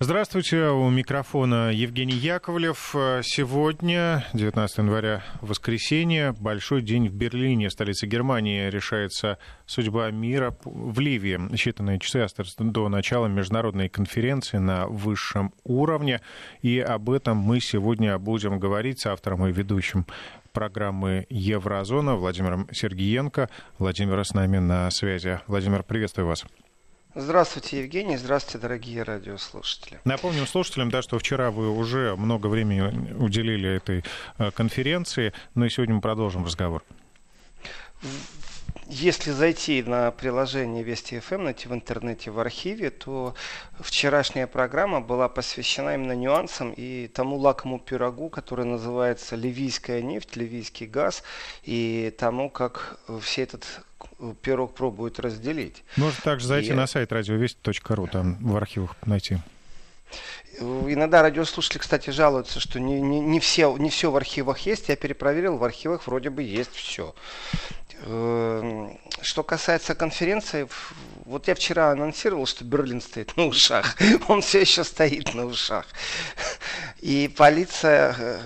Здравствуйте, у микрофона Евгений Яковлев. Сегодня, 19 января, воскресенье, большой день в Берлине, столице Германии, решается судьба мира в Ливии. Считанные часы остаются до начала международной конференции на высшем уровне, и об этом мы сегодня будем говорить с автором и ведущим программы «Еврозона» Владимиром Сергиенко. Владимир с нами на связи. Владимир, приветствую вас. Здравствуйте, Евгений. Здравствуйте, дорогие радиослушатели. Напомним слушателям, да, что вчера вы уже много времени уделили этой э, конференции, но и сегодня мы продолжим разговор. Если зайти на приложение Вести ФМ, найти в интернете в архиве, то вчерашняя программа была посвящена именно нюансам и тому лакому пирогу, который называется ливийская нефть, ливийский газ, и тому, как все этот пирог пробуют разделить. Можно также зайти и... на сайт радиовести.ру, там в архивах найти. Иногда радиослушатели, кстати, жалуются, что не, не, не, все, не все в архивах есть. Я перепроверил, в архивах вроде бы есть все. Эм, что касается конференции, вот я вчера анонсировал, что Берлин стоит на ушах. Он все еще стоит на ушах. И полиция э,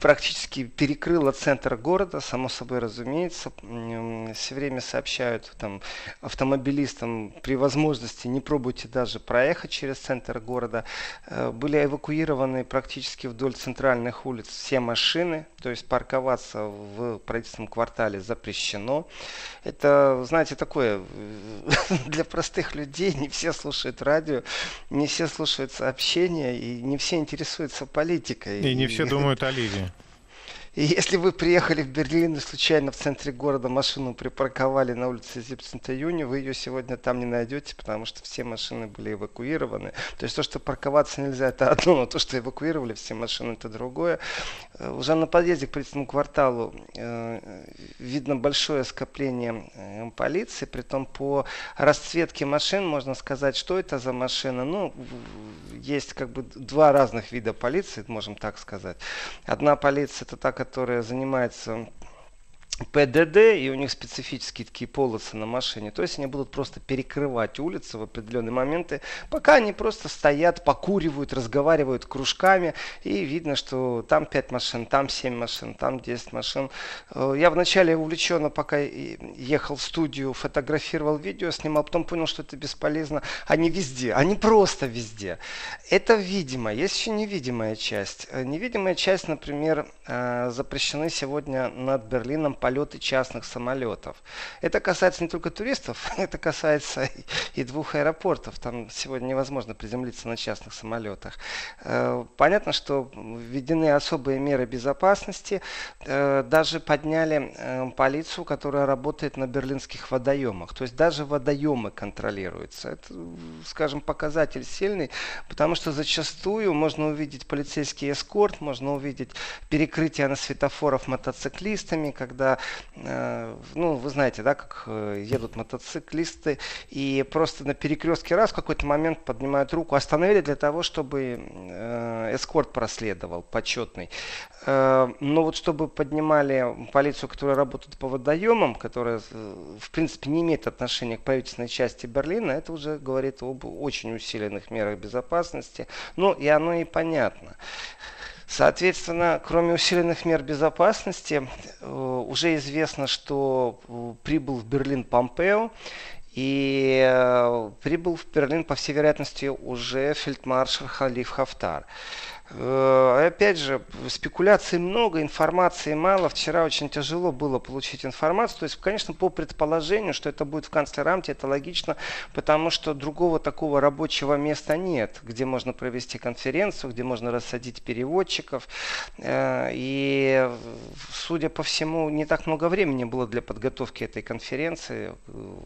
практически перекрыла центр города, само собой разумеется. Все время сообщают там, автомобилистам при возможности не пробуйте даже проехать через центр города. Э, были эвакуированы практически вдоль центральных улиц все машины, то есть парковаться в правительственном квартале запрещено. Это, знаете, такое для простых людей. Не все слушают радио, не все слушают сообщения, и не все интересуются политикой. И не все думают о Ливии. Если вы приехали в Берлин и случайно в центре города машину припарковали на улице Зипцента Юни, вы ее сегодня там не найдете, потому что все машины были эвакуированы. То есть то, что парковаться нельзя, это одно, но то, что эвакуировали все машины, это другое. Э, уже на подъезде к полицейскому кварталу э, видно большое скопление э, полиции, при том по расцветке машин можно сказать, что это за машина. Ну, есть как бы два разных вида полиции, можем так сказать. Одна полиция это та, которая занимается ПДД, и у них специфические такие полосы на машине. То есть они будут просто перекрывать улицы в определенные моменты, пока они просто стоят, покуривают, разговаривают кружками, и видно, что там 5 машин, там 7 машин, там 10 машин. Э, я вначале увлеченно, пока ехал в студию, фотографировал видео, снимал, потом понял, что это бесполезно. Они везде, они просто везде. Это видимо. Есть еще невидимая часть. Э, невидимая часть, например, э, запрещены сегодня над Берлином полеты частных самолетов. Это касается не только туристов, это касается и двух аэропортов. Там сегодня невозможно приземлиться на частных самолетах. Э, понятно, что введены особые меры безопасности. Э, даже подняли э, полицию, которая работает на берлинских водоемах. То есть даже водоемы контролируются. Это, скажем, показатель сильный, потому что зачастую можно увидеть полицейский эскорт, можно увидеть перекрытие на светофоров мотоциклистами, когда Э, ну, вы знаете, да, как э, едут мотоциклисты, и просто на перекрестке раз в какой-то момент поднимают руку, остановили для того, чтобы э, эскорт проследовал, почетный. Но вот чтобы поднимали полицию, которая работает по водоемам, которая, в принципе, не имеет отношения к правительственной части Берлина, это уже говорит об очень усиленных мерах безопасности. Ну, и оно и понятно. Соответственно, кроме усиленных мер безопасности, э, уже известно, что э, прибыл в Берлин Помпео, и э, прибыл в Берлин, по всей вероятности, уже фельдмаршал Халиф Хафтар. Э, опять же, спекуляций много, информации мало. Вчера очень тяжело было получить информацию. То есть, конечно, по предположению, что это будет в канцлерамте, это логично, потому что другого такого рабочего места нет, где можно провести конференцию, где можно рассадить переводчиков. Э, и, судя по всему, не так много времени было для подготовки этой конференции.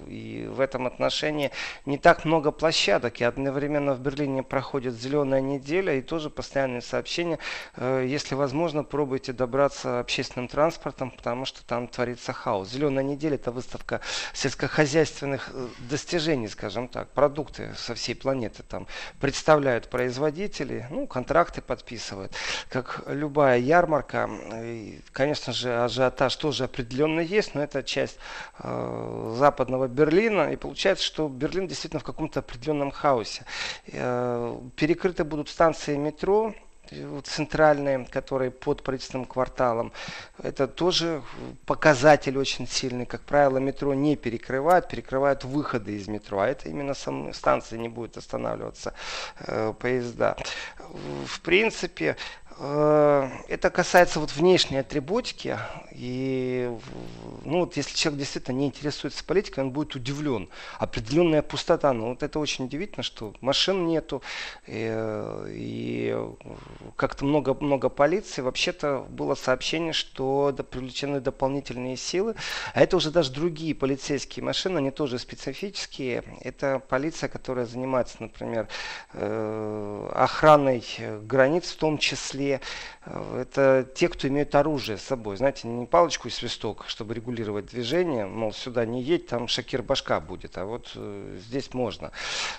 И в этом отношении не так много площадок. И одновременно в Берлине проходит зеленая неделя, и тоже постоянно специальные сообщения. Э, если возможно, пробуйте добраться общественным транспортом, потому что там творится хаос. Зеленая неделя – это выставка сельскохозяйственных э, достижений, скажем так. Продукты со всей планеты там представляют производители, ну, контракты подписывают. Как любая ярмарка, конечно же, ажиотаж тоже определенно есть, но это часть э, западного Берлина, и получается, что Берлин действительно в каком-то определенном хаосе. Э, перекрыты будут станции метро, центральные, которые под правительственным кварталом. Это тоже показатель очень сильный. Как правило, метро не перекрывают, перекрывают выходы из метро. А это именно сам станции не будет останавливаться э, поезда. В принципе, это касается вот внешней атрибутики. И ну, вот если человек действительно не интересуется политикой, он будет удивлен. Определенная пустота. Ну, вот это очень удивительно, что машин нету. И, и как-то много-много полиции. Вообще-то было сообщение, что привлечены дополнительные силы. А это уже даже другие полицейские машины, они тоже специфические. Это полиция, которая занимается, например, э, охраной границ в том числе Э, это те, кто имеют оружие с собой. Знаете, не палочку и свисток, чтобы регулировать движение, мол, сюда не едь, там шакир башка будет, а вот э, здесь можно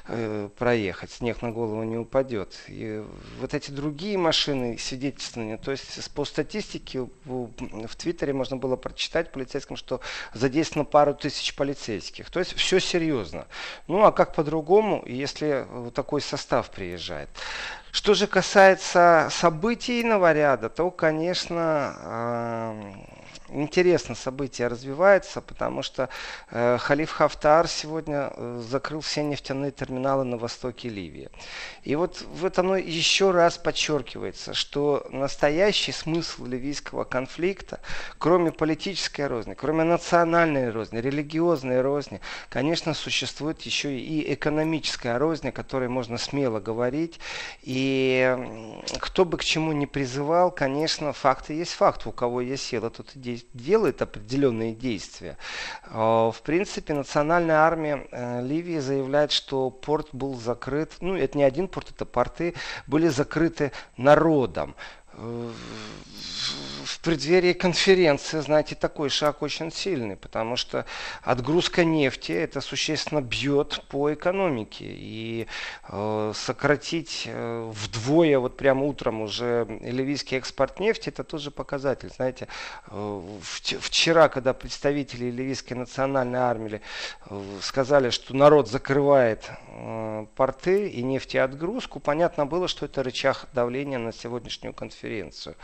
э, проехать, снег на голову не упадет. И вот эти другие машины свидетельствования, то есть по статистике в Твиттере можно было прочитать полицейским, что задействовано пару тысяч полицейских. То есть все серьезно. Ну а как по-другому, если такой состав приезжает? Что же касается событийного ряда, то, конечно, интересно событие развивается, потому что э, Халиф Хафтар сегодня э, закрыл все нефтяные терминалы на востоке Ливии. И вот в этом еще раз подчеркивается, что настоящий смысл ливийского конфликта, кроме политической розни, кроме национальной розни, религиозной розни, конечно, существует еще и экономическая розня, о которой можно смело говорить. И кто бы к чему ни призывал, конечно, факты есть факт. У кого есть сила, тот и делает определенные действия. А, в принципе, национальная армия э, Ливии заявляет, что порт был закрыт, ну, это не один порт, это порты, были закрыты народом в преддверии конференции, знаете, такой шаг очень сильный, потому что отгрузка нефти это существенно бьет по экономике. И э, сократить э, вдвое, вот прямо утром уже ливийский экспорт нефти, это тоже показатель. Знаете, э, вчера, когда представители ливийской национальной армии э, сказали, что народ закрывает э, порты и нефтеотгрузку, понятно было, что это рычаг давления на сегодняшнюю конференцию конференцию.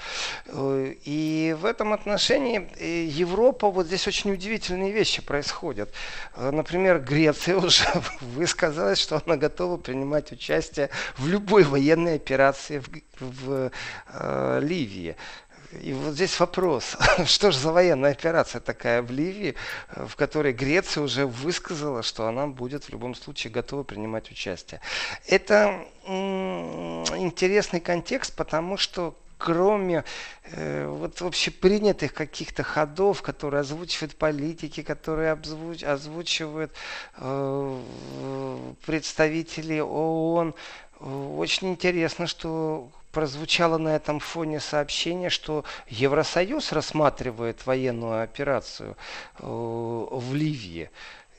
Э, и в этом отношении э, Европа, вот здесь очень удивительные вещи происходят. Э, например, Греция уже высказалась, что она готова принимать участие в любой военной операции в, в э, Ливии. И вот здесь вопрос, что же за военная операция такая в Ливии, в которой Греция уже высказала, что она будет в любом случае готова принимать участие. Это интересный контекст, потому что кроме э, вот вообще принятых каких-то ходов, которые озвучивают политики, которые обзвуч, озвучивают э, представители ООН, очень интересно, что прозвучало на этом фоне сообщение, что Евросоюз рассматривает военную операцию э, в Ливии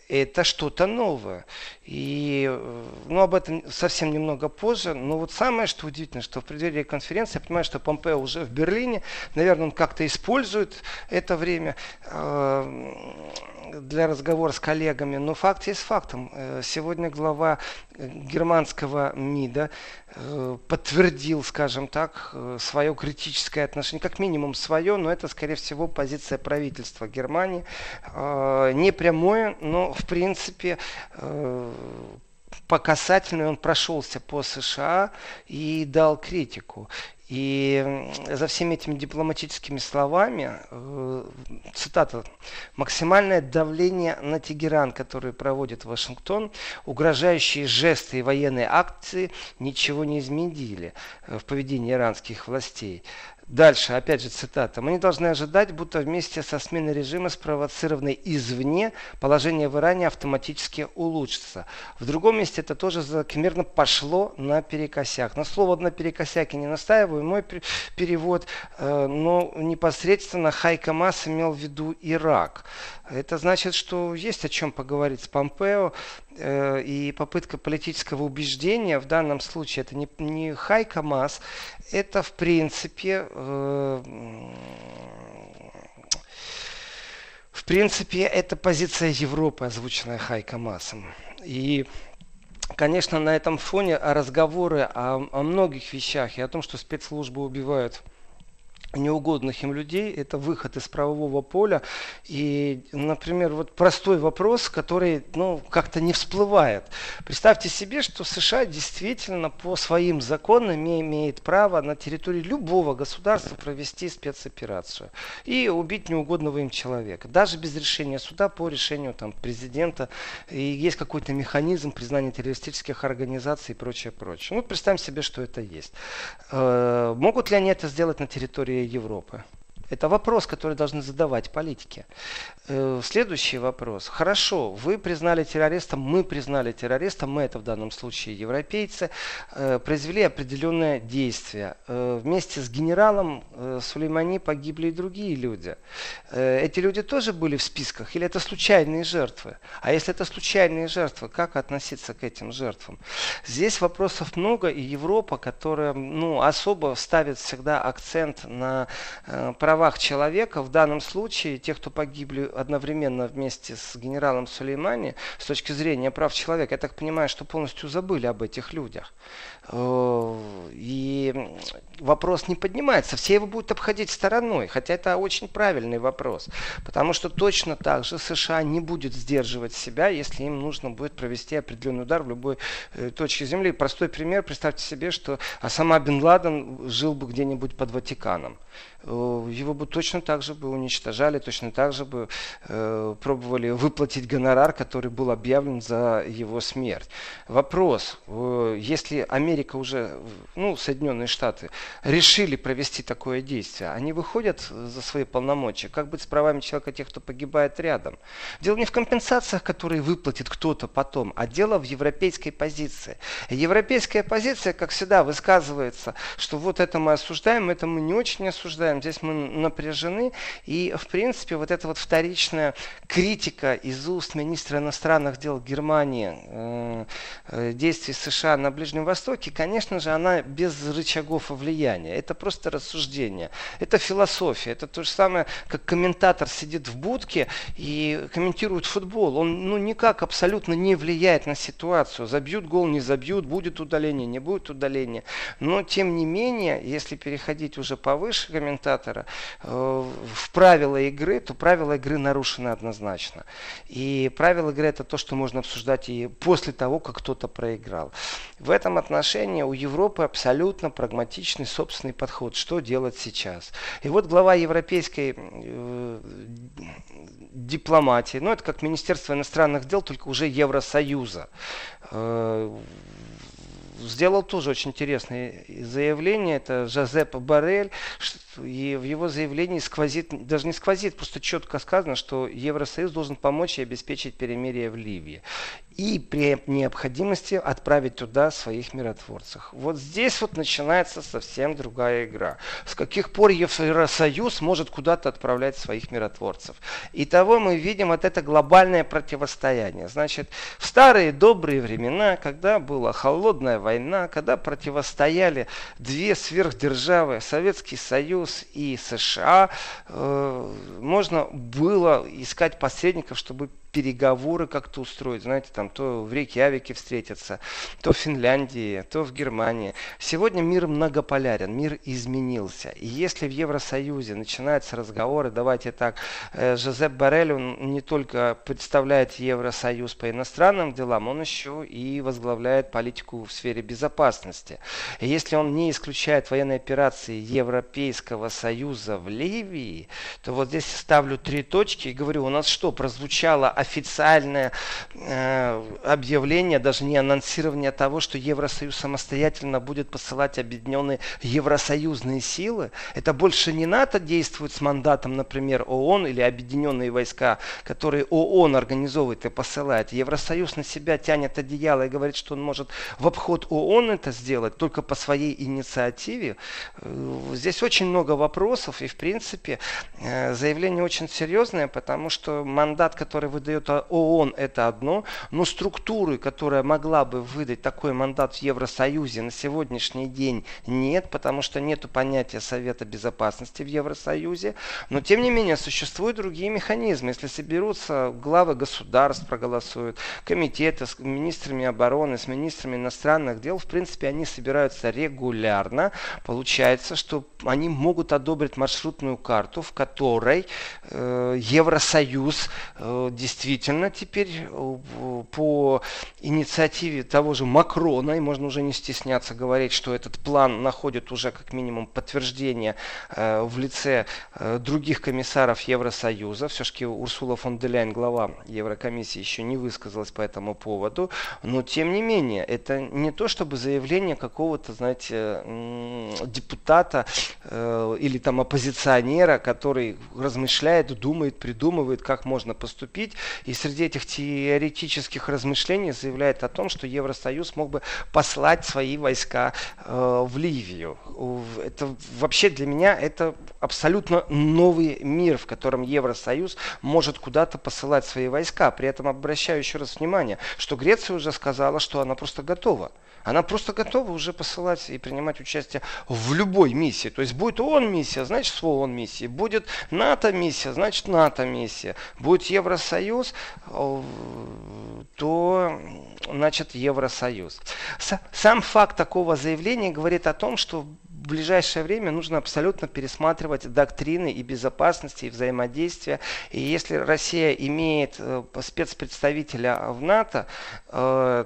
это что-то новое. И, э, ну, об этом совсем немного позже. Но вот самое, что удивительно, что в преддверии конференции, я понимаю, что Помпео уже в Берлине, наверное, он как-то использует это время э, для разговора с коллегами. Но факт есть фактом. Э, сегодня глава германского МИДа подтвердил, скажем так, э, свое критическое отношение, как минимум свое, но это, скорее всего, позиция правительства Германии. Э, не прямое, но, в принципе, по касательной он прошелся по США и дал критику. И за всеми этими дипломатическими словами, э, цитата, максимальное давление на Тегеран, который проводит Вашингтон, угрожающие жесты и военные акции ничего не изменили э, в поведении иранских властей. Дальше, опять же цитата. Мы не должны ожидать, будто вместе со сменой режима, спровоцированной извне, положение в Иране автоматически улучшится. В другом месте это тоже закономерно пошло на перекосяк. На слово на перекосяке не настаиваю, мой перевод, э, но непосредственно Хайка Мас имел в виду Ирак. Это значит, что есть о чем поговорить с Помпео, и попытка политического убеждения в данном случае это не, не Хайка Мас, это в принципе э, в принципе, это позиция Европы, озвученная Хайка Массом. И Конечно, на этом фоне разговоры о, о многих вещах и о том, что спецслужбы убивают неугодных им людей, это выход из правового поля. И, например, вот простой вопрос, который ну, как-то не всплывает. Представьте себе, что США действительно по своим законам имеет право на территории любого государства провести спецоперацию и убить неугодного им человека. Даже без решения суда по решению там, президента. И есть какой-то механизм признания террористических организаций и прочее, прочее. Ну, представим себе, что это есть. Э, могут ли они это сделать на территории Европы. Это вопрос, который должны задавать политики. Э, следующий вопрос. Хорошо, вы признали террористом, мы признали террористом, мы это в данном случае европейцы, э, произвели определенное действие. Э, вместе с генералом Сулеймани погибли и другие люди. Эти люди тоже были в списках или это случайные жертвы? А если это случайные жертвы, как относиться к этим жертвам? Здесь вопросов много, и Европа, которая ну, особо ставит всегда акцент на право правах человека, в данном случае тех, кто погибли одновременно вместе с генералом Сулеймани, с точки зрения прав человека, я так понимаю, что полностью забыли об этих людях. Э, и вопрос не поднимается, все его будут обходить стороной, хотя это очень правильный вопрос, потому что точно так же США не будет сдерживать себя, если им нужно будет провести определенный удар в любой э, точке Земли. Простой пример, представьте себе, что Осама Бен Ладен жил бы где-нибудь под Ватиканом. Э, его бы точно так же бы уничтожали, точно так же бы э, пробовали выплатить гонорар, который был объявлен за его смерть. Вопрос, э, если Америка уже, ну, Соединенные Штаты, решили провести такое действие, они выходят за свои полномочия, как быть с правами человека тех, кто погибает рядом? Дело не в компенсациях, которые выплатит кто-то потом, а дело в европейской позиции. Европейская позиция, как всегда, высказывается, что вот это мы осуждаем, это мы не очень осуждаем, обсуждаем, здесь мы напряжены. И, в принципе, вот эта вот вторичная критика из уст министра иностранных дел Германии э, э, действий США на Ближнем Востоке, конечно же, она без рычагов влияния. Это просто рассуждение. Это философия. Это то же самое, как комментатор сидит в будке и комментирует футбол. Он ну, никак абсолютно не влияет на ситуацию. Забьют гол, не забьют, будет удаление, не будет удаления. Но, тем не менее, если переходить уже повыше комментария, комментатора э, в правила игры, то правила игры нарушены однозначно. И правила игры это то, что можно обсуждать и после того, как кто-то проиграл. В этом отношении у Европы абсолютно прагматичный собственный подход, что делать сейчас. И вот глава европейской э, дипломатии, ну это как Министерство иностранных дел, только уже Евросоюза, э, сделал тоже очень интересное заявление. Это Жозеп Барель. И в его заявлении сквозит, даже не сквозит, просто четко сказано, что Евросоюз должен помочь и обеспечить перемирие в Ливии и при необходимости отправить туда своих миротворцев. Вот здесь вот начинается совсем другая игра. С каких пор Евросоюз может куда-то отправлять своих миротворцев? И того мы видим вот это глобальное противостояние. Значит, в старые добрые времена, когда была холодная война, когда противостояли две сверхдержавы, Советский Союз и США, э, можно было искать посредников, чтобы переговоры как-то устроить. Знаете, там то в Рейкьявике встретятся, то в Финляндии, то в Германии. Сегодня мир многополярен, мир изменился. И если в Евросоюзе начинаются разговоры, давайте так, э, Жозеп Барель, он не только представляет Евросоюз по иностранным делам, он еще и возглавляет политику в сфере безопасности. И если он не исключает военные операции Европейского Союза в Ливии, то вот здесь ставлю три точки и говорю, у нас что, прозвучало официальное э, объявление, даже не анонсирование того, что Евросоюз самостоятельно будет посылать объединенные евросоюзные силы. Это больше не НАТО действует с мандатом, например, ООН или объединенные войска, которые ООН организовывает и посылает. Евросоюз на себя тянет одеяло и говорит, что он может в обход ООН это сделать только по своей инициативе. Э, здесь очень много вопросов и, в принципе, э, заявление очень серьезное, потому что мандат, который выдает выдает ООН, это одно, но структуры, которая могла бы выдать такой мандат в Евросоюзе на сегодняшний день нет, потому что нет понятия Совета Безопасности в Евросоюзе. Но тем не менее существуют другие механизмы. Если соберутся главы государств, проголосуют, комитеты с министрами обороны, с министрами иностранных дел, в принципе, они собираются регулярно. Получается, что они могут одобрить маршрутную карту, в которой э, Евросоюз э, действительно теперь э, по инициативе того же Макрона, и можно уже не стесняться говорить, что этот план находит уже как минимум подтверждение э, в лице э, других комиссаров Евросоюза. Все-таки Урсула фон де Ляйн, глава Еврокомиссии, еще не высказалась по этому поводу. Но тем не менее, это не то чтобы заявление какого-то, знаете, депутата или там оппозиционера, который размышляет, думает, придумывает, как можно поступить. И среди этих теоретических размышлений заявляет о том, что Евросоюз мог бы послать свои войска э, в Ливию. Это вообще для меня это абсолютно новый мир, в котором Евросоюз может куда-то посылать свои войска. При этом обращаю еще раз внимание, что Греция уже сказала, что она просто готова. Она просто готова уже посылать и принимать участие в любой миссии. То есть будет ООН миссия, значит в ООН миссии. Будет НАТО миссия, значит НАТО миссия. Будет Евросоюз, то значит Евросоюз. Сам факт такого заявления говорит о том, что в ближайшее время нужно абсолютно пересматривать доктрины и безопасности, и взаимодействия. И если Россия имеет э, спецпредставителя в НАТО, э,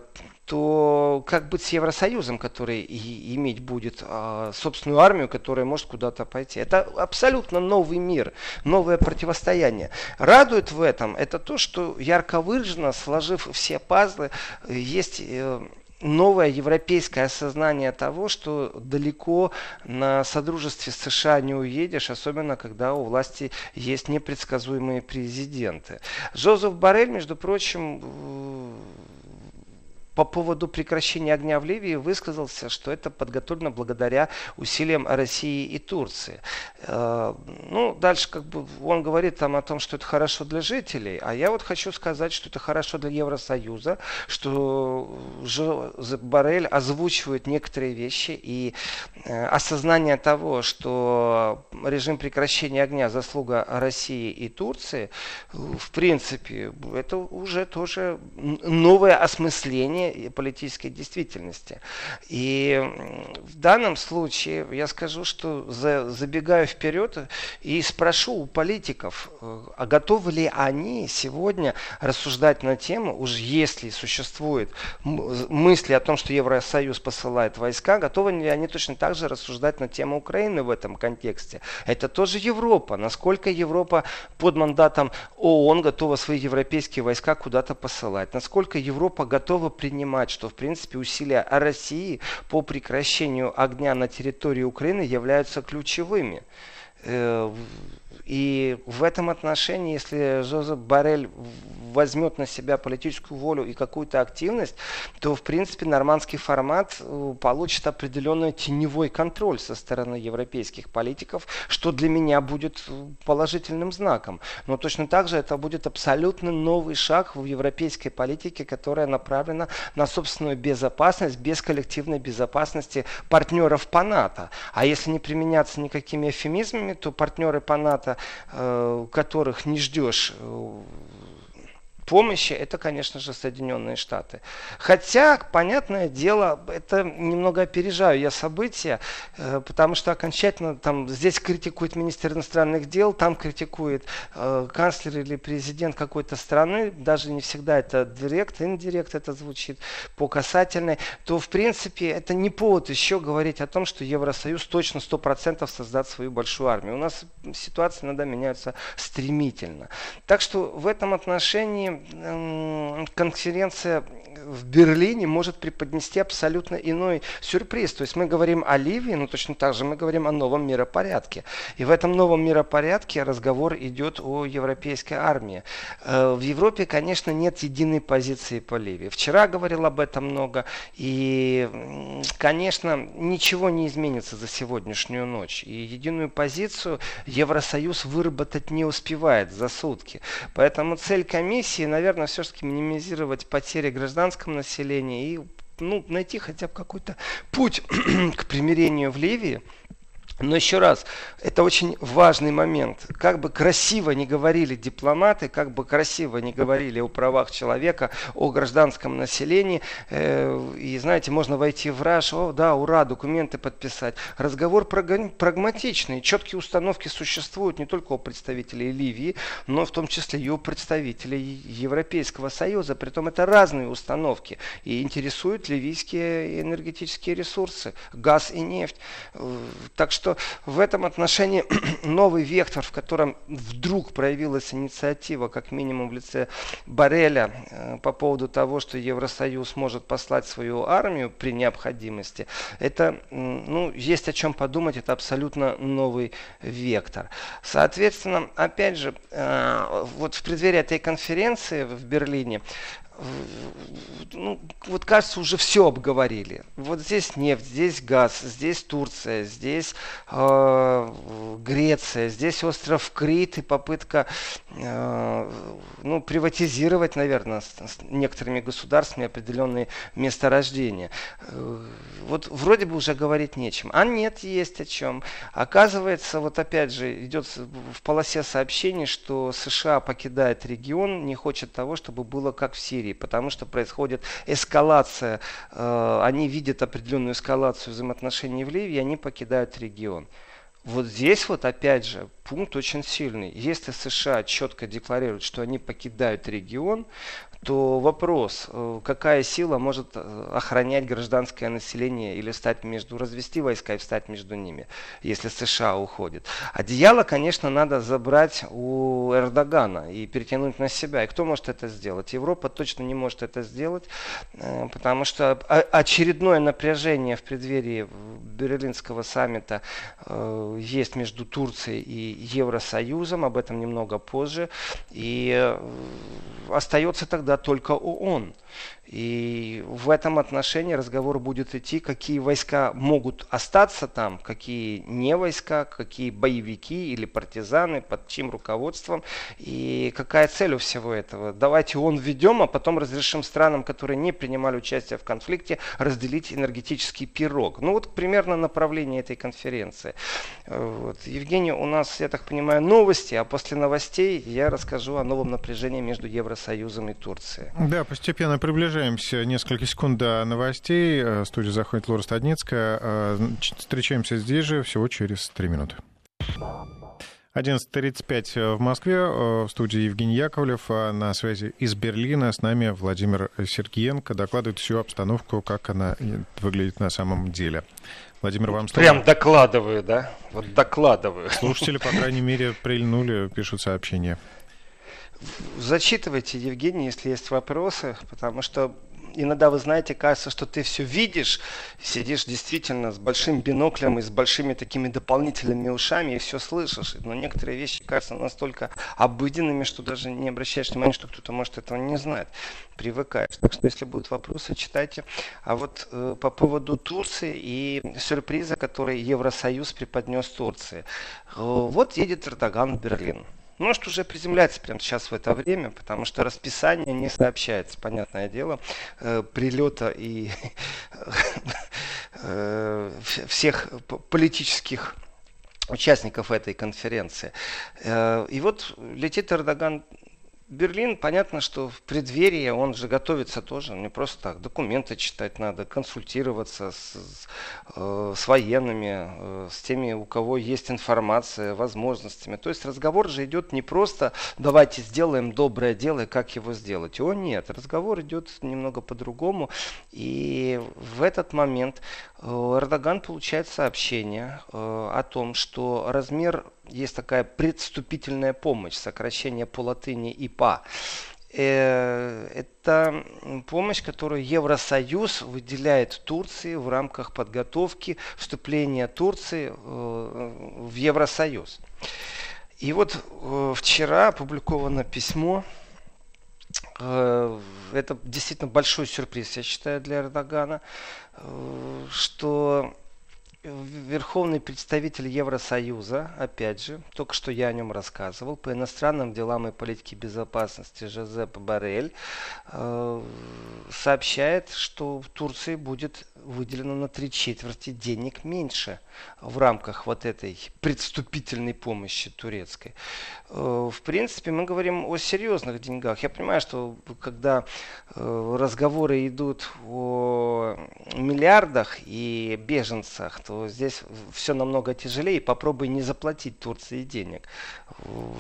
то как быть с Евросоюзом, который и иметь будет а, собственную армию, которая может куда-то пойти? Это абсолютно новый мир, новое противостояние. Радует в этом это то, что ярко выражено, сложив все пазлы, есть э, новое европейское осознание того, что далеко на содружестве с США не уедешь, особенно когда у власти есть непредсказуемые президенты. Жозеф Барель, между прочим, по поводу прекращения огня в Ливии высказался, что это подготовлено благодаря усилиям России и Турции. Э, ну, дальше как бы он говорит там о том, что это хорошо для жителей, а я вот хочу сказать, что это хорошо для Евросоюза, что Барель озвучивает некоторые вещи и э, осознание того, что режим прекращения огня заслуга России и Турции, в принципе, это уже тоже новое осмысление политической действительности. И в данном случае я скажу, что за, забегаю вперед и спрошу у политиков, э, а готовы ли они сегодня рассуждать на тему, уж если существует мысли о том, что Евросоюз посылает войска, готовы ли они точно так же рассуждать на тему Украины в этом контексте? Это тоже Европа. Насколько Европа под мандатом ООН готова свои европейские войска куда-то посылать? Насколько Европа готова принять понимать, что в принципе усилия России по прекращению огня на территории Украины являются ключевыми. И в этом отношении, если Жозеп Барель возьмет на себя политическую волю и какую-то активность, то, в принципе, нормандский формат э, получит определенный теневой контроль со стороны европейских политиков, что для меня будет э, положительным знаком. Но точно так же это будет абсолютно новый шаг в европейской политике, которая направлена на собственную безопасность без коллективной безопасности партнеров по НАТО. А если не применяться никакими эфемизмами, то партнеры по НАТО которых не ждешь э, помощи, это, конечно же, Соединенные Штаты. Хотя, понятное дело, это немного опережаю я события, э, потому что окончательно там здесь критикует министр иностранных дел, там критикует э, канцлер или президент какой-то страны, даже не всегда это директ, индирект это звучит по касательной, то, в принципе, это не повод еще говорить о том, что Евросоюз точно 100% создаст свою большую армию. У нас ситуация иногда меняется стремительно. Так что в этом отношении конференция в Берлине может преподнести абсолютно иной сюрприз. То есть мы говорим о Ливии, но точно так же мы говорим о новом миропорядке. И в этом новом миропорядке разговор идет о европейской армии. Э, в Европе, конечно, нет единой позиции по Ливии. Вчера говорил об этом много, и конечно, ничего не изменится за сегодняшнюю ночь. И единую позицию Евросоюз выработать не успевает за сутки. Поэтому цель комиссии, наверное, все-таки минимизировать потери гражданского населения и ну, найти хотя бы какой-то путь к примирению в Ливии. Но еще раз, это очень важный момент. Как бы красиво не говорили дипломаты, как бы красиво не говорили о правах человека, о гражданском населении, э, и знаете, можно войти в раш, о да, ура, документы подписать. Разговор прагматичный, четкие установки существуют не только у представителей Ливии, но в том числе и у представителей Европейского Союза. Притом это разные установки и интересуют ливийские энергетические ресурсы, газ и нефть. Э, так что что в этом отношении новый вектор, в котором вдруг проявилась инициатива, как минимум в лице Бареля, э, по поводу того, что Евросоюз может послать свою армию при необходимости, это, ну, есть о чем подумать, это абсолютно новый вектор. Соответственно, опять же, э, вот в преддверии этой конференции в Берлине ну, вот кажется, уже все обговорили. Вот здесь нефть, здесь газ, здесь Турция, здесь э, Греция, здесь остров Крит и попытка э, ну, приватизировать, наверное, с, с некоторыми государствами определенные месторождения. Э, вот вроде бы уже говорить нечем. А нет, есть о чем. Оказывается, вот опять же, идет в полосе сообщений, что США покидает регион, не хочет того, чтобы было как в Сирии. Сирии, потому что происходит эскалация. Э, они видят определенную эскалацию взаимоотношений в Ливии, и они покидают регион. Вот здесь вот опять же пункт очень сильный. Если США четко декларируют, что они покидают регион, то вопрос, э, какая сила может э, охранять гражданское население или стать между, развести войска и встать между ними, если США уходит. Одеяло, конечно, надо забрать у Эрдогана и перетянуть на себя. И кто может это сделать? Европа точно не может это сделать, э, потому что очередное напряжение в преддверии Берлинского саммита есть между Турцией и Евросоюзом, об этом немного позже. И остается тогда тогда только ООН. И в этом отношении разговор будет идти, какие войска могут остаться там, какие не войска, какие боевики или партизаны, под чьим руководством, и какая цель у всего этого. Давайте ООН введем, а потом разрешим странам, которые не принимали участие в конфликте, разделить энергетический пирог. Ну вот примерно направление этой конференции. Вот. Евгений, у нас, я так понимаю, новости, а после новостей я расскажу о новом напряжении между Евросоюзом и Турцией. Да, постепенно приближаемся приближаемся несколько секунд до новостей. В студию заходит Лора Стадницкая. Э, встречаемся здесь же всего через три минуты. 11.35 в Москве, э, в студии Евгений Яковлев, а на связи из Берлина с нами Владимир Сергеенко докладывает всю обстановку, как она выглядит на самом деле. Владимир, вам слово. Прям докладываю, да? Вот докладываю. Слушатели, по крайней мере, прильнули, пишут сообщения зачитывайте, Евгений, если есть вопросы, потому что иногда, вы знаете, кажется, что ты все видишь, сидишь действительно с большим биноклем и с большими такими дополнительными ушами и все слышишь. Но некоторые вещи кажутся настолько обыденными, что даже не обращаешь внимания, что кто-то может этого не знать. Привыкаешь. Так что, если будут вопросы, читайте. А вот э, по поводу Турции и сюрприза, который Евросоюз преподнес Турции. Э, вот едет Эрдоган в Берлин. Может уже приземляться прямо сейчас в это время, потому что расписание не сообщается, понятное дело, э, прилета и э, всех политических участников этой конференции. Э, и вот летит Эрдоган Берлин, понятно, что в преддверии он же готовится тоже, не просто так, документы читать надо, консультироваться с, с, э, с военными, э, с теми, у кого есть информация, возможностями. То есть разговор же идет не просто давайте сделаем доброе дело, как его сделать. О нет, разговор идет немного по-другому. И в этот момент э, Эрдоган получает сообщение э, о том, что размер есть такая предступительная помощь, сокращение по латыни ИПА. Э, это помощь, которую Евросоюз выделяет Турции в рамках подготовки вступления Турции э, в Евросоюз. И вот э, вчера опубликовано письмо это действительно большой сюрприз, я считаю, для Эрдогана, что Верховный представитель Евросоюза, опять же, только что я о нем рассказывал, по иностранным делам и политике безопасности Жозеп Барель э, сообщает, что в Турции будет выделено на три четверти денег меньше в рамках вот этой предступительной помощи турецкой. Э, в принципе, мы говорим о серьезных деньгах. Я понимаю, что когда э, разговоры идут о миллиардах и беженцах, то здесь все намного тяжелее. Попробуй не заплатить Турции денег.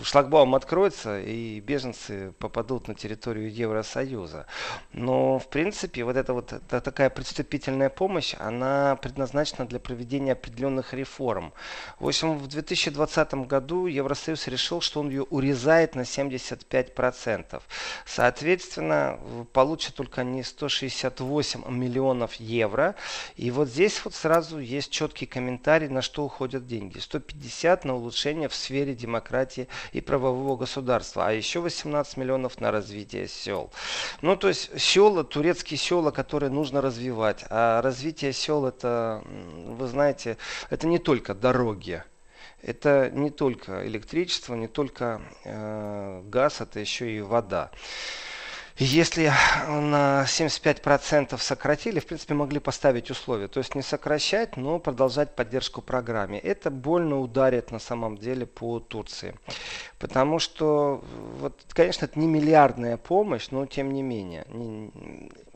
Шлагбаум откроется, и беженцы попадут на территорию Евросоюза. Но, в принципе, вот эта вот такая предступительная помощь, она предназначена для проведения определенных реформ. В общем, в 2020 году Евросоюз решил, что он ее урезает на 75%. Соответственно, получат только они 168 миллионов евро. И вот здесь вот сразу есть четкий комментарий, на что уходят деньги. 150 на улучшение в сфере демократии и правового государства, а еще 18 миллионов на развитие сел. Ну, то есть села, турецкие села, которые нужно развивать. А развитие сел это, вы знаете, это не только дороги. Это не только электричество, не только э, газ, это еще и вода. Если на 75% сократили, в принципе, могли поставить условия. То есть не сокращать, но продолжать поддержку программе. Это больно ударит на самом деле по Турции. Потому что, вот, конечно, это не миллиардная помощь, но тем не менее.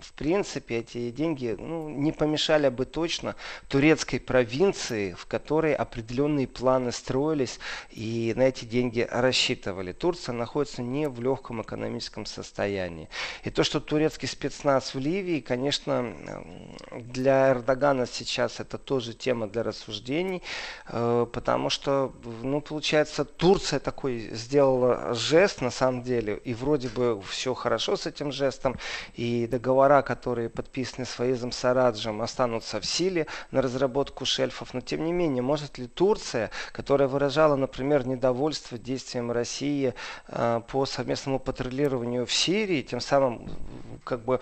В принципе, эти деньги ну, не помешали бы точно турецкой провинции, в которой определенные планы строились и на эти деньги рассчитывали. Турция находится не в легком экономическом состоянии. И то, что турецкий спецназ в Ливии, конечно, для Эрдогана сейчас это тоже тема для рассуждений, э, потому что, ну, получается, Турция такой сделала жест на самом деле, и вроде бы все хорошо с этим жестом, и договора, которые подписаны с Фаизом Сараджем, останутся в силе на разработку шельфов, но тем не менее, может ли Турция, которая выражала, например, недовольство действием России э, по совместному патрулированию в Сирии, тем самым как бы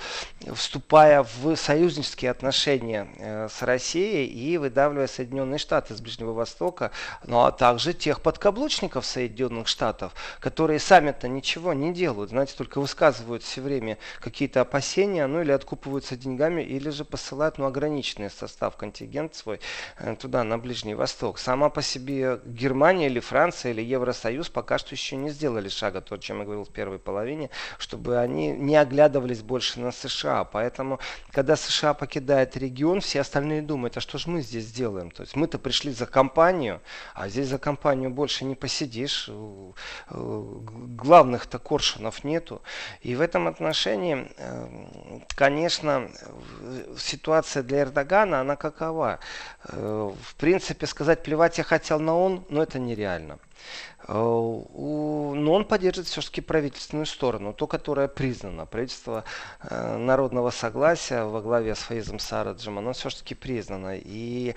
вступая в союзнические отношения э, с Россией и выдавливая Соединенные Штаты с Ближнего Востока, ну а также тех подкаблучников Соединенных Штатов, которые сами-то ничего не делают, знаете, только высказывают все время какие-то опасения, ну или откупываются деньгами, или же посылают ну, ограниченный состав, контингент свой э, туда, на Ближний Восток. Сама по себе Германия или Франция или Евросоюз пока что еще не сделали шага, то, о чем я говорил в первой половине, чтобы они не оглядывались больше на США. Поэтому, когда США покидает регион, все остальные думают, а что же мы здесь делаем? То есть мы-то пришли за компанию, а здесь за компанию больше не посидишь. Главных-то коршунов нету. И в этом отношении, э, конечно, ситуация для Эрдогана, она какова? Э, в принципе, сказать, плевать я хотел на он, но это нереально. Э, но он поддерживает все-таки правительственную сторону, ту, которая признана. Правительство э, народного согласия во главе с Фаизом Сараджем, оно все-таки признано. И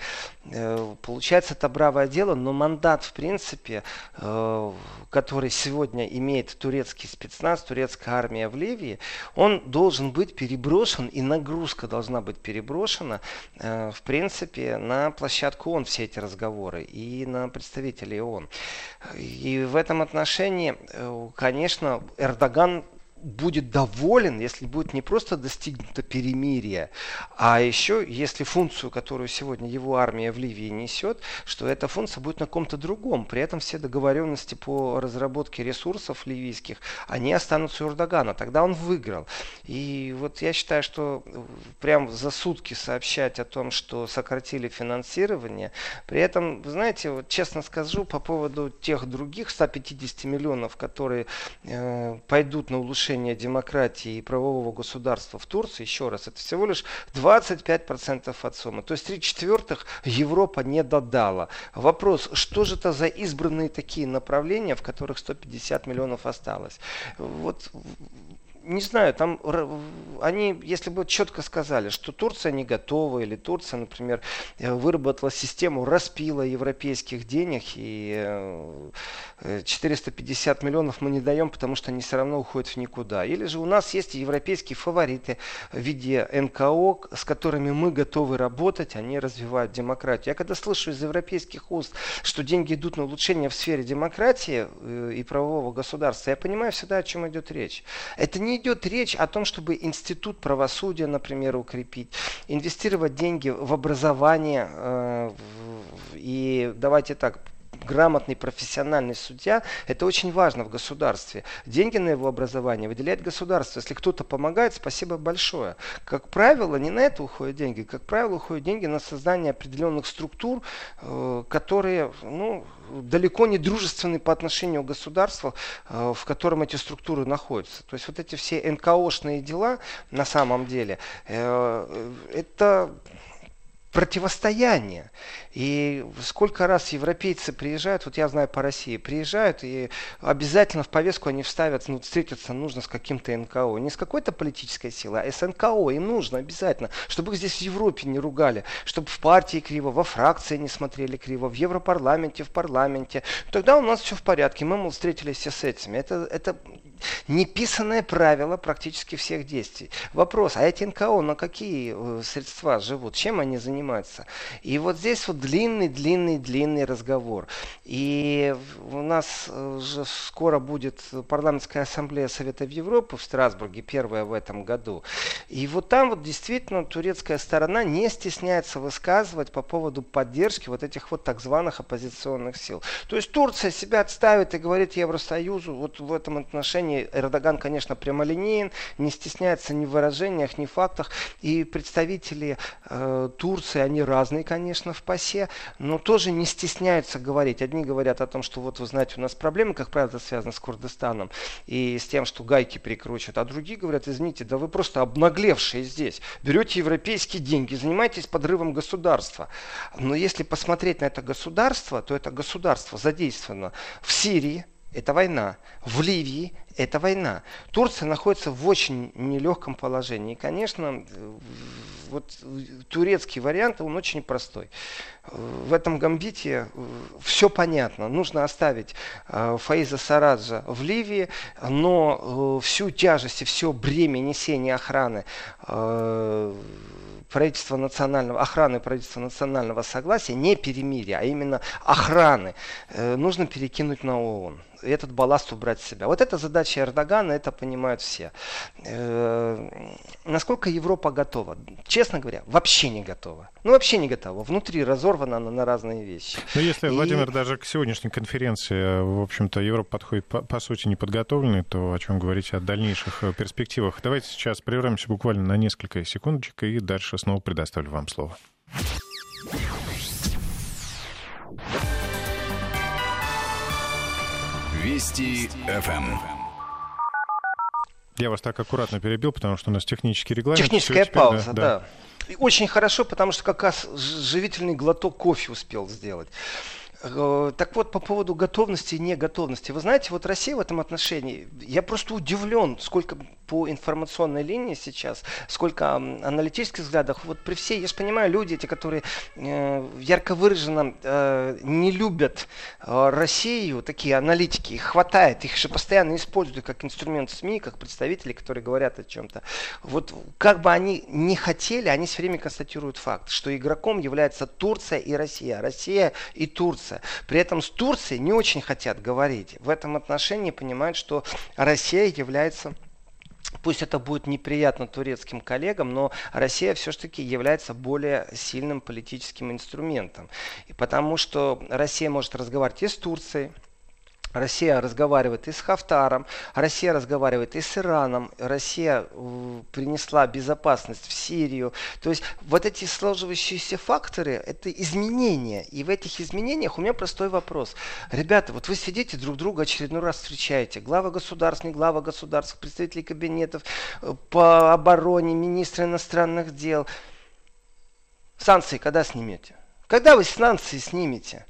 э, получается это бравое дело, но мандат, в принципе, который сегодня имеет турецкий спецназ, турецкая армия в Ливии, он должен быть переброшен, и нагрузка должна быть переброшена, в принципе, на площадку ООН все эти разговоры и на представителей ООН. И в этом отношении, э, конечно, Эрдоган будет доволен, если будет не просто достигнуто перемирие, а еще если функцию, которую сегодня его армия в Ливии несет, что эта функция будет на ком-то другом. При этом все договоренности по разработке ресурсов ливийских, они останутся у Эрдогана. Тогда он выиграл. И вот я считаю, что прям за сутки сообщать о том, что сократили финансирование, при этом, знаете, вот честно скажу, по поводу тех других 150 миллионов, которые э, пойдут на улучшение улучшения демократии и правового государства в Турции, еще раз, это всего лишь 25% от суммы. То есть 3 четвертых Европа не додала. Вопрос, что же это за избранные такие направления, в которых 150 миллионов осталось? Вот не знаю, там они, если бы четко сказали, что Турция не готова, или Турция, например, э, выработала систему распила европейских денег, и 450 э, миллионов мы не даем, потому что они все равно уходят в никуда. Или же у нас есть европейские фавориты в виде НКО, с которыми мы готовы работать, они развивают демократию. Я когда слышу из европейских уст, что деньги идут на улучшение в сфере демократии э, и правового государства, я понимаю всегда, о чем идет речь. Это не идет речь о том, чтобы институт правосудия, например, укрепить, инвестировать деньги в образование э, и давайте так, грамотный профессиональный судья, это очень важно в государстве. Деньги на его образование выделяет государство. Если кто-то помогает, спасибо большое. Как правило, не на это уходят деньги. Как правило, уходят деньги на создание определенных структур, э, которые ну, далеко не дружественны по отношению к государству, э, в котором эти структуры находятся. То есть вот эти все НКОшные дела на самом деле, э, это противостояние. И сколько раз европейцы приезжают, вот я знаю по России, приезжают и обязательно в повестку они вставят, ну, встретиться нужно с каким-то НКО. Не с какой-то политической силой, а с НКО. Им нужно обязательно, чтобы их здесь в Европе не ругали, чтобы в партии криво, во фракции не смотрели криво, в Европарламенте, в парламенте. Тогда у нас все в порядке. Мы, мол, встретились все с этими. Это, это неписанное правило практически всех действий. Вопрос, а эти НКО на какие э, средства живут? Чем они занимаются? И вот здесь вот длинный-длинный-длинный разговор. И у нас уже скоро будет парламентская ассамблея Совета Европы в Страсбурге, первая в этом году. И вот там вот действительно турецкая сторона не стесняется высказывать по поводу поддержки вот этих вот так званых оппозиционных сил. То есть Турция себя отставит и говорит Евросоюзу вот в этом отношении Эрдоган, конечно, прямолинеен, не стесняется ни в выражениях, ни в фактах. И представители э, Турции, они разные, конечно, в пасе но тоже не стесняются говорить. Одни говорят о том, что вот вы знаете, у нас проблемы, как правило, это связано с Курдистаном и с тем, что гайки прикручивают. А другие говорят, извините, да вы просто обнаглевшие здесь. Берете европейские деньги, занимаетесь подрывом государства. Но если посмотреть на это государство, то это государство задействовано в Сирии, это война. В Ливии это война. Турция находится в очень нелегком положении. И, конечно, вот турецкий вариант, он очень простой. В этом гамбите э, все понятно. Нужно оставить э, Фаиза Сараджа в Ливии, но э, всю тяжесть и все бремя несения охраны правительства национального, охраны правительства национального согласия, не перемирия, а именно охраны, нужно перекинуть на ООН этот балласт убрать с себя. Вот это задача Эрдогана, это понимают все. Э, насколько Европа готова? Честно говоря, вообще не готова. Ну, вообще не готова. Внутри разорвана она на разные вещи. Но ну, если, И... Владимир, даже к сегодняшней конференции, в общем-то, Европа подходит, по, по сути, неподготовленной, то о чем говорить о дальнейших э, перспективах. Давайте сейчас прервемся буквально на несколько секундочек и дальше снова предоставлю вам слово. Вести ФМ. Я вас так аккуратно перебил, потому что у нас технический регламент. Техническая теперь, пауза, да. да. очень хорошо, потому что как раз живительный глоток кофе успел сделать. Э, так вот, по поводу готовности и неготовности. Вы знаете, вот Россия в этом отношении, я просто удивлен, сколько по информационной линии сейчас, сколько аналитических взглядов. Вот при всей, я же понимаю, люди, эти, которые э, ярко выраженно э, не любят э, Россию, такие аналитики, их хватает, их же постоянно используют как инструмент СМИ, как представители, которые говорят о чем-то. Вот как бы они не хотели, они все время констатируют факт, что игроком является Турция и Россия, Россия и Турция. При этом с Турцией не очень хотят говорить. В этом отношении понимают, что Россия является Пусть это будет неприятно турецким коллегам, но Россия все-таки является более сильным политическим инструментом. И потому что Россия может разговаривать и с Турцией, Россия разговаривает и с Хафтаром, Россия разговаривает и с Ираном, Россия принесла безопасность в Сирию. То есть вот эти сложивающиеся факторы – это изменения. И в этих изменениях у меня простой вопрос. Ребята, вот вы сидите друг друга очередной раз встречаете. Глава государств, не глава государств, представители кабинетов э, по обороне, министры иностранных дел. Санкции когда снимете? Когда вы санкции снимете?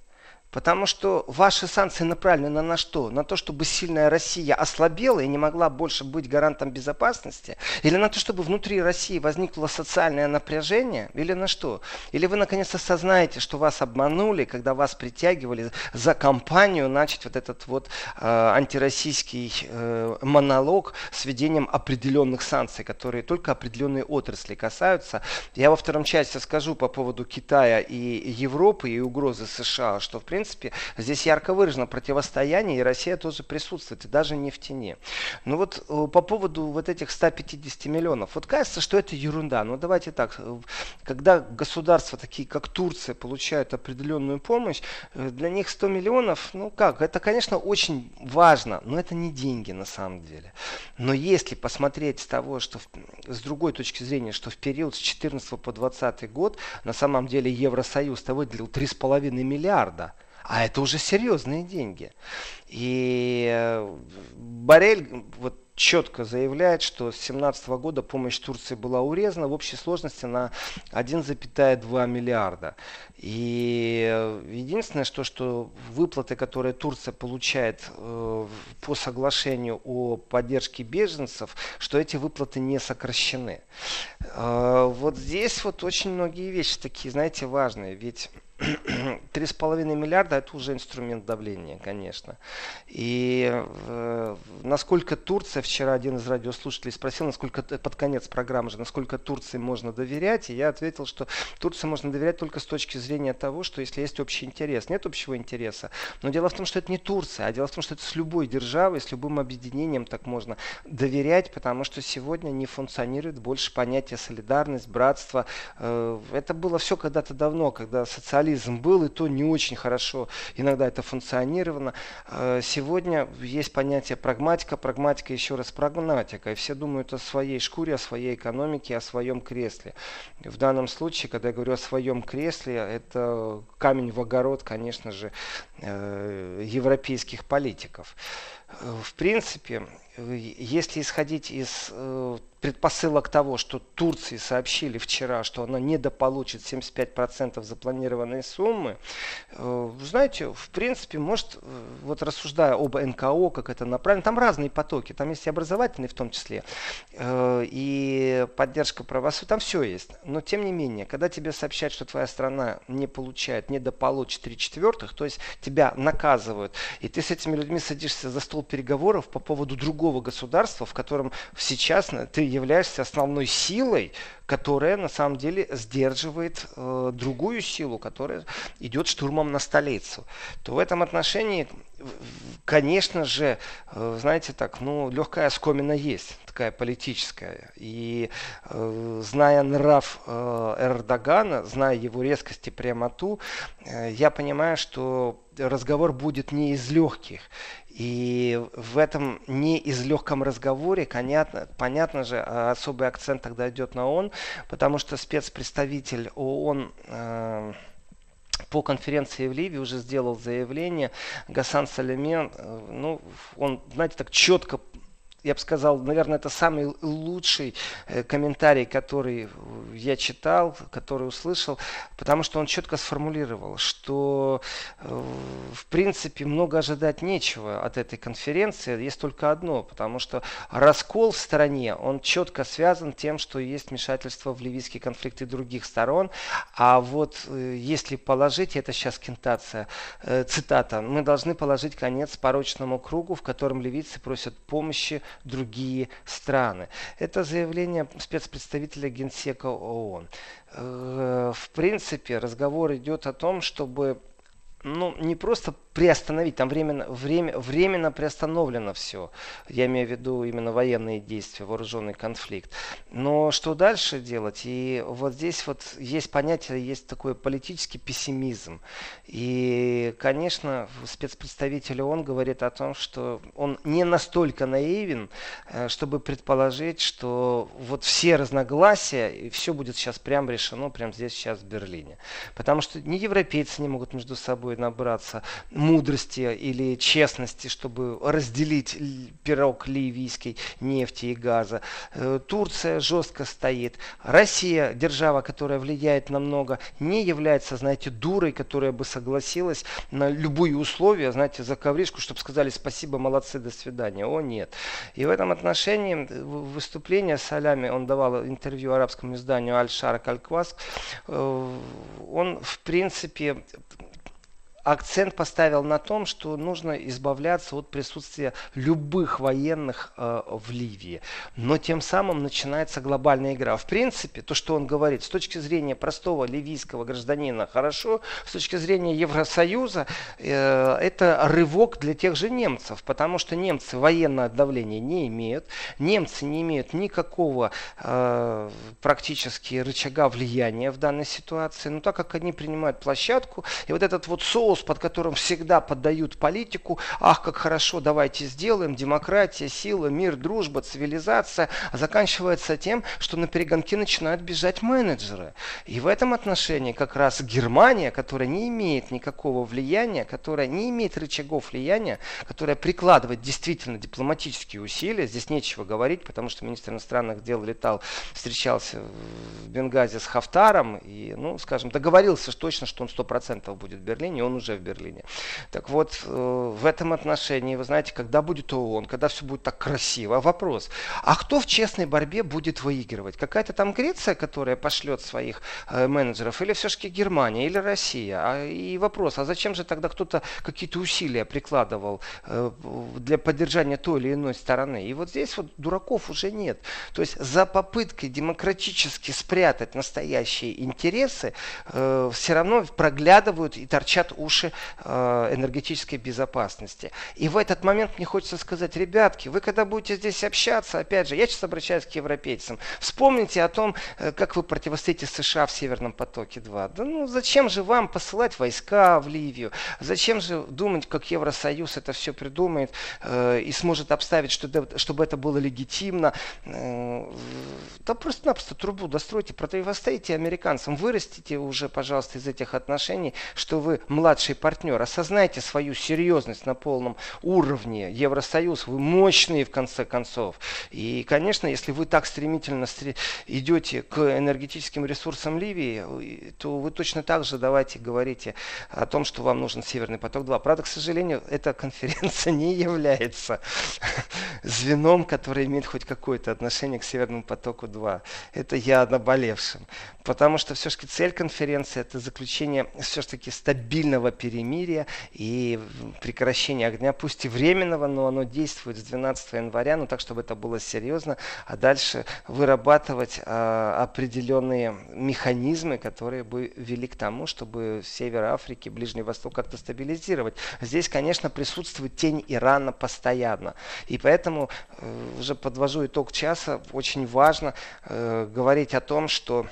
Потому что ваши санкции направлены на что? На то, чтобы сильная Россия ослабела и не могла больше быть гарантом безопасности? Или на то, чтобы внутри России возникло социальное напряжение? Или на что? Или вы наконец осознаете, что вас обманули, когда вас притягивали за компанию начать вот этот вот э, антироссийский э, монолог с введением определенных санкций, которые только определенные отрасли касаются. Я во втором части скажу по поводу Китая и Европы и угрозы США, что в принципе принципе, здесь ярко выражено противостояние, и Россия тоже присутствует, и даже не в тени. Ну вот э, по поводу вот этих 150 миллионов, вот кажется, что это ерунда. Но давайте так, э, когда государства такие, как Турция, получают определенную помощь, э, для них 100 миллионов, ну как, это, конечно, очень важно, но это не деньги на самом деле. Но если посмотреть с того, что с другой точки зрения, что в период с 14 по 20 год на самом деле Евросоюз-то выделил 3,5 миллиарда – а это уже серьезные деньги. И э, Барель вот четко заявляет, что с 2017 года помощь Турции была урезана в общей сложности на 1,2 миллиарда. И э, единственное, что, что выплаты, которые Турция получает э, по соглашению о поддержке беженцев, что эти выплаты не сокращены. Э, вот здесь вот очень многие вещи такие, знаете, важные. Ведь 3,5 миллиарда это уже инструмент давления, конечно. И э, насколько Турция, вчера один из радиослушателей спросил, насколько под конец программы же, насколько Турции можно доверять, и я ответил, что Турции можно доверять только с точки зрения того, что если есть общий интерес. Нет общего интереса. Но дело в том, что это не Турция, а дело в том, что это с любой державой, с любым объединением так можно доверять, потому что сегодня не функционирует больше понятие солидарность, братство. Э, это было все когда-то давно, когда социализм социализм был, и то не очень хорошо иногда это функционировало. Э, сегодня есть понятие прагматика, прагматика еще раз прагматика, и все думают о своей шкуре, о своей экономике, о своем кресле. В данном случае, когда я говорю о своем кресле, это камень в огород, конечно же, э, европейских политиков. Э, в принципе, если исходить из предпосылок того, что Турции сообщили вчера, что она недополучит 75% запланированной суммы, э, знаете, в принципе, может, э, вот рассуждая об НКО, как это направлено, там разные потоки, там есть и образовательные в том числе, э, и поддержка правосудия, там все есть. Но, тем не менее, когда тебе сообщают, что твоя страна не получает, недополучит 3 четвертых, то есть тебя наказывают, и ты с этими людьми садишься за стол переговоров по поводу другого государства, в котором сейчас ты являешься основной силой, которая на самом деле сдерживает э, другую силу, которая идет штурмом на столицу, то в этом отношении, конечно же, э, знаете так, ну, легкая скомина есть, такая политическая. И э, зная нрав э, Эрдогана, зная его резкость и прямоту, э, я понимаю, что разговор будет не из легких. И в этом не из легком разговоре, понятно, понятно же, особый акцент тогда идет на ООН, потому что спецпредставитель ООН э, по конференции в Ливии уже сделал заявление. Гасан Салемен, э, ну, он, знаете, так четко я бы сказал, наверное, это самый лучший э, комментарий, который я читал, который услышал, потому что он четко сформулировал, что э, в принципе много ожидать нечего от этой конференции, есть только одно, потому что раскол в стране, он четко связан тем, что есть вмешательство в ливийский конфликт и других сторон, а вот э, если положить, это сейчас кентация, цитата, мы должны положить конец порочному кругу, в котором ливийцы просят помощи другие страны. Это заявление спецпредставителя Генсека ООН. Э, в принципе, разговор идет о том, чтобы ну, не просто приостановить, там временно, время, временно приостановлено все. Я имею в виду именно военные действия, вооруженный конфликт. Но что дальше делать? И вот здесь вот есть понятие, есть такой политический пессимизм. И, конечно, спецпредставитель ООН говорит о том, что он не настолько наивен, э, чтобы предположить, что вот все разногласия, и все будет сейчас прям решено, прямо здесь, сейчас в Берлине. Потому что ни европейцы не могут между собой собой набраться мудрости или честности, чтобы разделить пирог ливийской нефти и газа. Э, Турция жестко стоит. Россия, держава, которая влияет на много, не является, знаете, дурой, которая бы согласилась на любые условия, знаете, за ковришку, чтобы сказали спасибо, молодцы, до свидания. О, нет. И в этом отношении выступление Салями, он давал интервью арабскому изданию Аль-Шарак Аль-Кваск, э, он, в принципе, акцент поставил на том, что нужно избавляться от присутствия любых военных э, в Ливии. Но тем самым начинается глобальная игра. В принципе, то, что он говорит, с точки зрения простого ливийского гражданина хорошо, с точки зрения Евросоюза э, это рывок для тех же немцев, потому что немцы военное давление не имеют, немцы не имеют никакого э, практически рычага влияния в данной ситуации, но так как они принимают площадку, и вот этот вот соус соус, под которым всегда поддают политику. Ах, как хорошо, давайте сделаем. Демократия, сила, мир, дружба, цивилизация. А заканчивается тем, что на перегонки начинают бежать менеджеры. И в этом отношении как раз Германия, которая не имеет никакого влияния, которая не имеет рычагов влияния, которая прикладывает действительно дипломатические усилия, здесь нечего говорить, потому что министр иностранных дел летал, встречался в Бенгазе с Хафтаром и, ну, скажем, договорился точно, что он 100% будет в Берлине, он уже уже в Берлине. Так вот, э, в этом отношении, вы знаете, когда будет ООН, когда все будет так красиво, вопрос, а кто в честной борьбе будет выигрывать? Какая-то там Греция, которая пошлет своих э, менеджеров, или все-таки Германия, или Россия? А, и вопрос, а зачем же тогда кто-то какие-то усилия прикладывал э, для поддержания той или иной стороны? И вот здесь вот дураков уже нет. То есть за попыткой демократически спрятать настоящие интересы все равно проглядывают и торчат уши уши э, энергетической безопасности. И в этот момент мне хочется сказать, ребятки, вы когда будете здесь общаться, опять же, я сейчас обращаюсь к европейцам, вспомните о том, э, как вы противостоите США в Северном потоке 2. Да ну зачем же вам посылать войска в Ливию? Зачем же думать, как Евросоюз это все придумает э, и сможет обставить, что, чтобы это было легитимно? Да просто-напросто трубу достройте, противостоите американцам, вырастите уже, пожалуйста, из этих отношений, что вы младший младший партнер, осознайте свою серьезность на полном уровне. Евросоюз, вы мощные в конце концов. И, конечно, если вы так стремительно идете к энергетическим ресурсам Ливии, то вы точно так же давайте говорите о том, что вам нужен Северный поток-2. Правда, к сожалению, эта конференция не является звеном, которое имеет хоть какое-то отношение к Северному потоку-2. Это я наболевшим. Потому что все-таки цель конференции это заключение все-таки стабильного перемирия и прекращение огня, пусть и временного, но оно действует с 12 января, но так, чтобы это было серьезно, а дальше вырабатывать а, определенные механизмы, которые бы вели к тому, чтобы Север Африки, Ближний Восток как-то стабилизировать. Здесь, конечно, присутствует тень Ирана постоянно. И поэтому, э, уже подвожу итог часа, очень важно э, говорить о том, что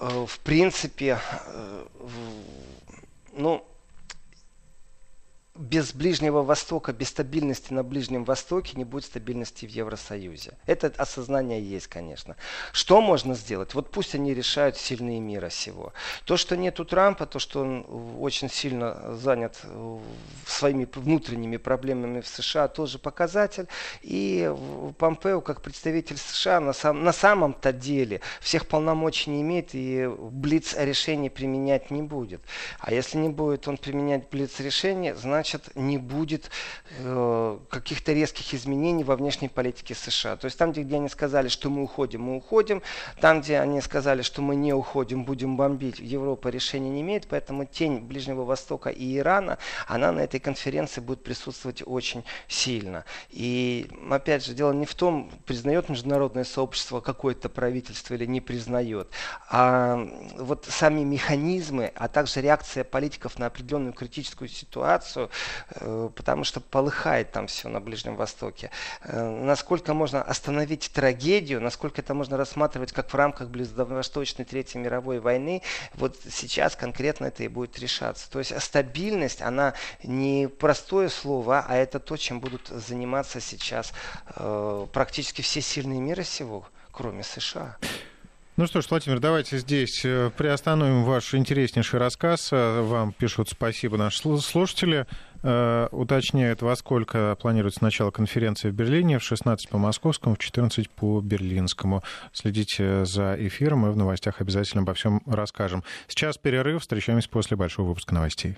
э, в принципе, э, ну, без Ближнего Востока, без стабильности на Ближнем Востоке не будет стабильности в Евросоюзе. Это осознание есть, конечно. Что можно сделать? Вот пусть они решают сильные мира сего. То, что нету Трампа, то, что он очень сильно занят э, своими внутренними проблемами в США, тоже показатель. И Помпео, как представитель США, на, сам, на самом-то деле всех полномочий не имеет и блиц решение применять не будет. А если не будет он применять блиц решение, значит значит, не будет э, каких-то резких изменений во внешней политике США. То есть там, где, где они сказали, что мы уходим, мы уходим. Там, где они сказали, что мы не уходим, будем бомбить, Европа решения не имеет. Поэтому тень Ближнего Востока и Ирана, она на этой конференции будет присутствовать очень сильно. И, опять же, дело не в том, признает международное сообщество какое-то правительство или не признает, а вот сами механизмы, а также реакция политиков на определенную критическую ситуацию, потому что полыхает там все на Ближнем Востоке. Э, насколько можно остановить трагедию, насколько это можно рассматривать как в рамках Ближневосточной Третьей мировой войны, вот сейчас конкретно это и будет решаться. То есть стабильность, она не простое слово, а это то, чем будут заниматься сейчас э, практически все сильные мира сего, кроме США. Ну что ж, Владимир, давайте здесь э, приостановим ваш интереснейший рассказ. Э, вам пишут спасибо наши слушатели. Э, уточняют, во сколько планируется начало конференции в Берлине. В 16 по московскому, в 14 по берлинскому. Следите за эфиром, мы в новостях обязательно обо всем расскажем. Сейчас перерыв, встречаемся после большого выпуска новостей.